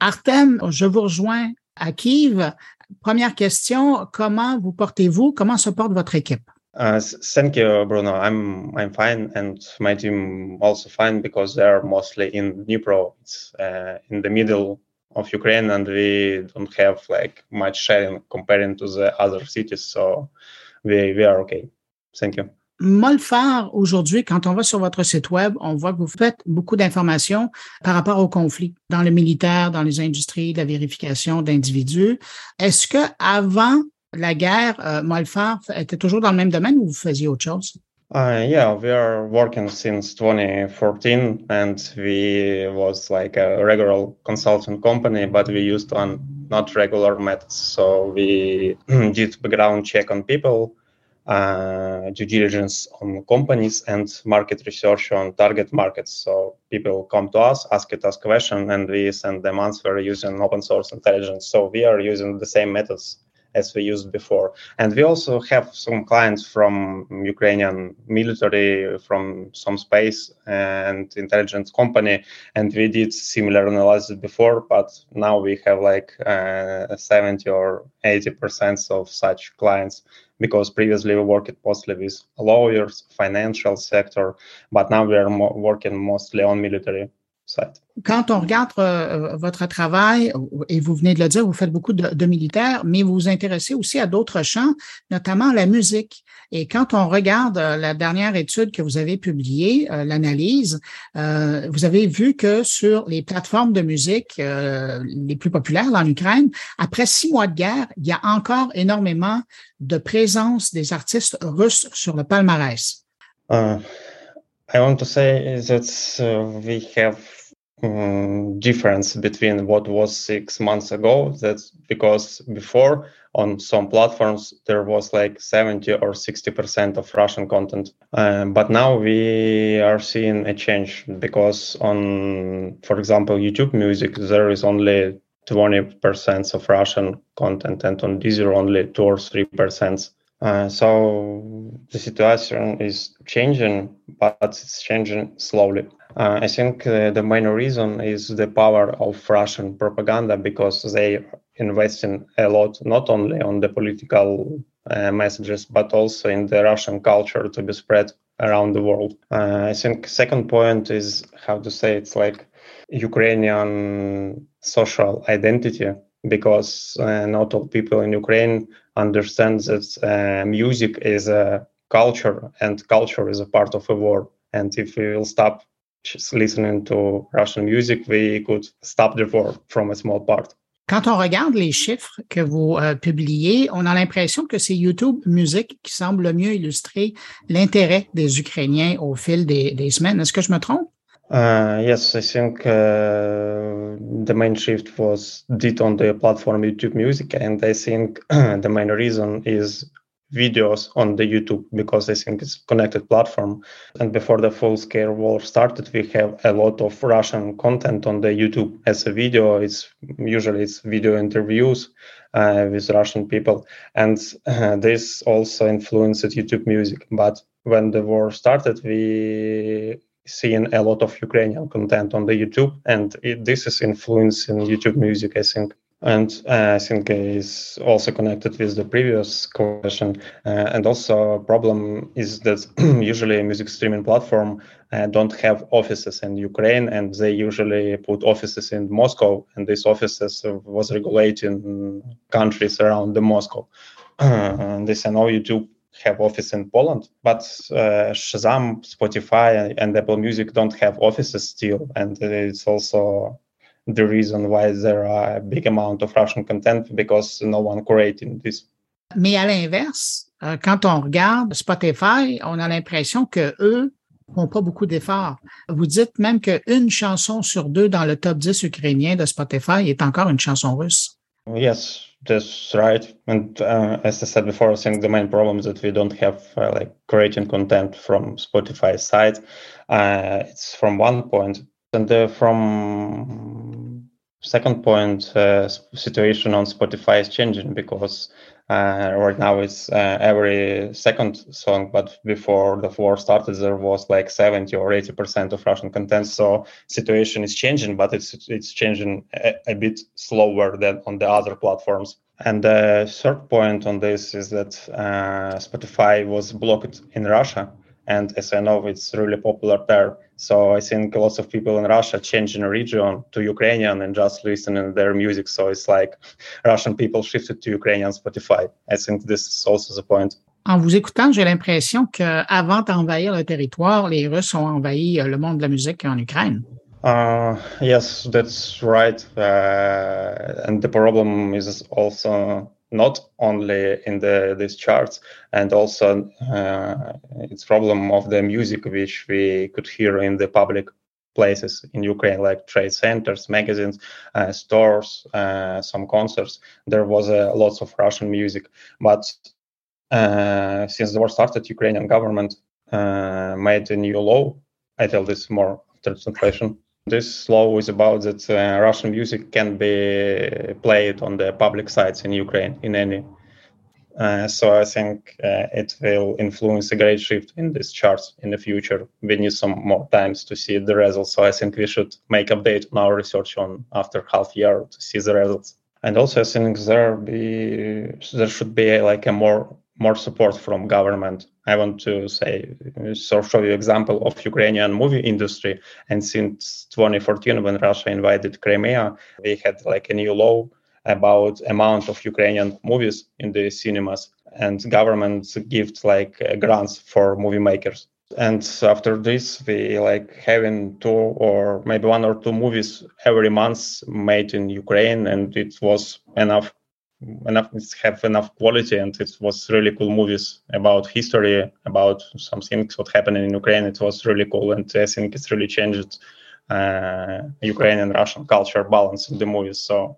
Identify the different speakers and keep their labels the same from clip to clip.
Speaker 1: Artem, je vous rejoins à Kiev. Première question, comment vous portez-vous? Comment se porte votre équipe?
Speaker 2: Uh, thank you, Bruno. I'm I'm fine, and my team also fine because they're mostly in Dnipro. It's uh, in the middle of Ukraine, and we don't have like much sharing comparing to the other cities, so we we are okay. Thank you.
Speaker 1: Molfar, aujourd'hui, quand on va sur votre site web, on voit que vous faites beaucoup d'informations par rapport au conflit dans le militaire, dans les industries, la vérification d'individus. Est-ce que avant la guerre, uh, Molfar était toujours dans le même domaine ou vous faisiez autre chose?
Speaker 2: Uh, yeah, we are working since 2014 and we was like a regular consultant company, but we used on not regular methods. So we did background check on people, due diligence on companies and market research on target markets. So people come to us, ask it us question, and we send them answer using open source intelligence. So we are using the same methods as we used before. And we also have some clients from Ukrainian military, from some space and intelligence company, and we did similar analysis before, but now we have like uh, 70 or 80 percent of such clients because previously we worked mostly with lawyers, financial sector, but now we are mo- working mostly on military
Speaker 1: Quand on regarde euh, votre travail, et vous venez de le dire, vous faites beaucoup de, militaires, mais vous vous intéressez aussi à d'autres champs, notamment la musique. Et quand on regarde euh, la dernière étude que vous avez publiée, euh, l'analyse, vous avez vu que sur les plateformes de musique les plus populaires en Ukraine, après six mois de guerre, il y a encore énormément de présence des artistes russes sur le palmarès.
Speaker 2: Uh, I want to say that uh, we have um, difference between what was six months ago. That's because before on some platforms there was like 70 or 60 percent of Russian content, um, but now we are seeing a change because on, for example, YouTube Music there is only 20 percent of Russian content, and on Deezer only two or three percent. Uh, so the situation is changing, but it's changing slowly. Uh, I think uh, the main reason is the power of Russian propaganda because they investing a lot not only on the political uh, messages but also in the Russian culture to be spread around the world. Uh, I think second point is how to say it's like Ukrainian social identity because uh, not all people in Ukraine understand that uh, music is a culture and culture is a part of a war. And if we will stop listening to Russian music, we could stop the war from a small part.
Speaker 1: Quand on regarde les chiffres que vous euh, publiez, on a l'impression que c'est YouTube Music qui semble le mieux illustrer l'intérêt des Ukrainiens au fil des, des semaines. Est-ce que je me trompe?
Speaker 2: Uh, yes, I think uh, the main shift was did on the platform YouTube Music, and I think the main reason is videos on the YouTube because I think it's connected platform. And before the full scale war started, we have a lot of Russian content on the YouTube as a video. It's usually it's video interviews uh, with Russian people, and uh, this also influenced YouTube music. But when the war started, we seen a lot of Ukrainian content on the YouTube, and it, this is influencing YouTube music, I think and uh, I think is also connected with the previous question. Uh, and also, problem is that usually music streaming platform uh, don't have offices in Ukraine, and they usually put offices in Moscow, and these offices was regulating countries around the Moscow. and they say, no, YouTube have office in Poland, but uh, Shazam, Spotify, and Apple Music don't have offices still, and it's also the reason why there are a big amount of Russian content because no one creating this.
Speaker 1: Mais à l'inverse, euh, quand on regarde Spotify, on a l'impression que eux font pas beaucoup d'efforts. Vous dites même qu'une chanson sur deux dans le top 10 ukrainien de Spotify est encore une chanson russe.
Speaker 2: Yes, that's right. And uh, as I said before, I think the main problem is that we don't have uh, like creating content from Spotify side. Uh, it's from one point, and uh, from second point, uh, situation on Spotify is changing because Uh, right now it's uh, every second song, but before the war started, there was like 70 or 80 percent of Russian content. So situation is changing, but it's it's changing a, a bit slower than on the other platforms. And the third point on this is that uh, Spotify was blocked in Russia and as I know, it's really popular there. So I think lots of people in Russia changing the region to Ukrainian and just listening to their music. So it's like Russian people shifted to Ukrainian Spotify. I think this is also the point.
Speaker 1: En vous écoutant, j'ai l'impression qu'avant d'envahir le territoire, les Russes ont envahi euh, le monde de la musique en Ukraine.
Speaker 2: Uh, yes, that's right. Uh, and the problem is also not only in the these charts and also uh, it's problem of the music which we could hear in the public places in Ukraine, like trade centers, magazines, uh, stores, uh, some concerts. There was uh, lots of Russian music, but uh, since the war started, Ukrainian government uh, made a new law. I tell this more after translation. This law is about that uh, Russian music can be played on the public sites in Ukraine in any. Uh, so I think uh, it will influence a great shift in these charts in the future. We need some more times to see the results. So I think we should make update on our research on after half year to see the results. And also I think there be there should be like a more more support from government. I want to say, uh, so show you example of Ukrainian movie industry. And since 2014, when Russia invaded Crimea, they had like a new law about amount of Ukrainian movies in the cinemas, and government gives like uh, grants for movie makers. And after this, we like having two or maybe one or two movies every month made in Ukraine, and it was enough enough have enough quality and it was really cool movies about history about some things what happened in ukraine. It was really cool and i think it's really changed uh, ukrainian russian culture balance in the movies. So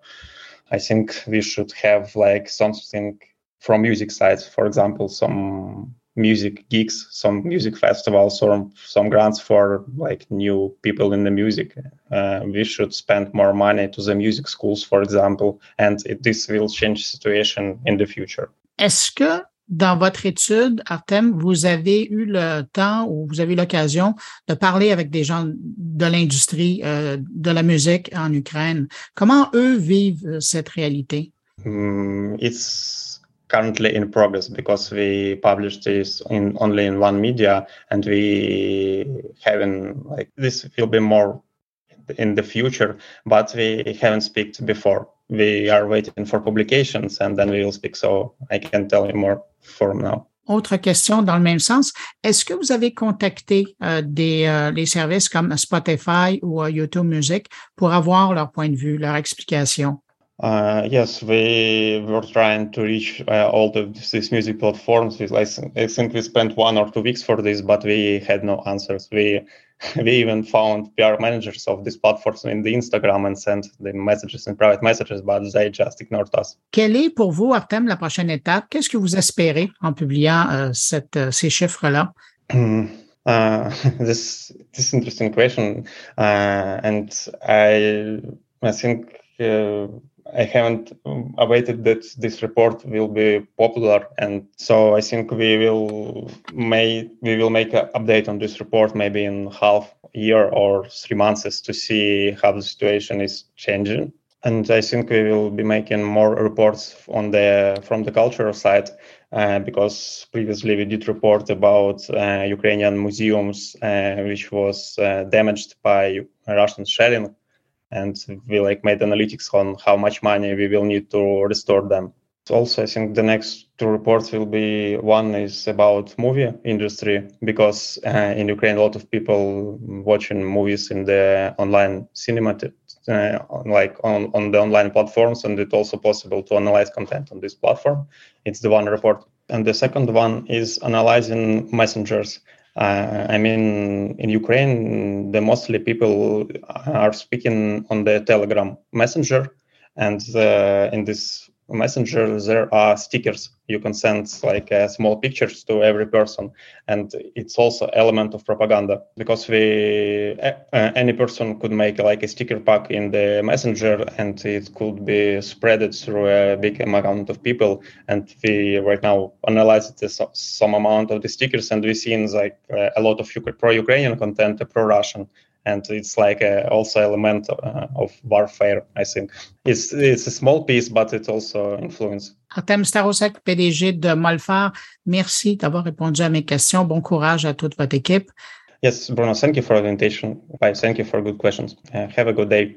Speaker 2: i think we should have like something from music sides for example some music gigs, some music festivals, or some grants for like new people in the music. Uh, we should spend more money to the music schools, for example, and it, this will change situation in the future.
Speaker 1: Est-ce que dans votre étude, Artem, vous avez eu le temps ou vous avez eu l'occasion de parler avec des gens de l'industrie euh, de la musique en Ukraine? Comment eux vivent cette réalité?
Speaker 2: Mm, it's currently in progress because we published this in only in one media and we haven't like this will be more in the future but we haven't speak before. We are waiting for publications and then we will speak. So i can tell you more for now.
Speaker 1: Autre question dans le même sens, est-ce que vous avez contacté euh, des euh, les services comme Spotify ou euh, YouTube Music pour avoir leur point de vue, leur explication?
Speaker 2: Uh, yes, we were trying to reach uh, all of these music platforms. I think we spent one or two weeks for this, but we had no answers. We we even found PR managers of these platforms in the Instagram and sent the messages in private messages, but they just ignored us.
Speaker 1: Quelle est pour vous, Artem, la prochaine étape? Qu'est-ce que vous espérez en publiant euh, cette, euh, ces chiffres-là?
Speaker 2: uh, this this interesting question, uh, and I I think uh, I haven't awaited that this report will be popular, and so I think we will may we will make an update on this report maybe in half year or three months to see how the situation is changing. And I think we will be making more reports on the from the cultural side uh, because previously we did report about uh, Ukrainian museums uh, which was uh, damaged by Russian shelling and we like made analytics on how much money we will need to restore them. Also, I think the next two reports will be one is about movie industry because uh, in Ukraine a lot of people watching movies in the online cinema, uh, like on, on the online platforms, and it's also possible to analyze content on this platform. It's the one report, and the second one is analyzing messengers uh, I mean, in Ukraine, the mostly people are speaking on the Telegram Messenger, and uh, in this Messenger, there are stickers. You can send like uh, small pictures to every person, and it's also element of propaganda because we uh, any person could make like a sticker pack in the Messenger, and it could be spreaded through a big amount of people. And we right now analyze this, some amount of the stickers, and we see like uh, a lot of pro-Ukrainian content, pro-Russian and it's like a also element uh, of warfare i think it's it's a small piece but it also influence
Speaker 1: Artem Starosek, PDG de Molfar, merci d'avoir répondu à mes questions. Bon courage à toute votre équipe.
Speaker 2: Yes, Bruno, thank you for the invitation. Bye. Thank you for good questions. Uh, have a good day.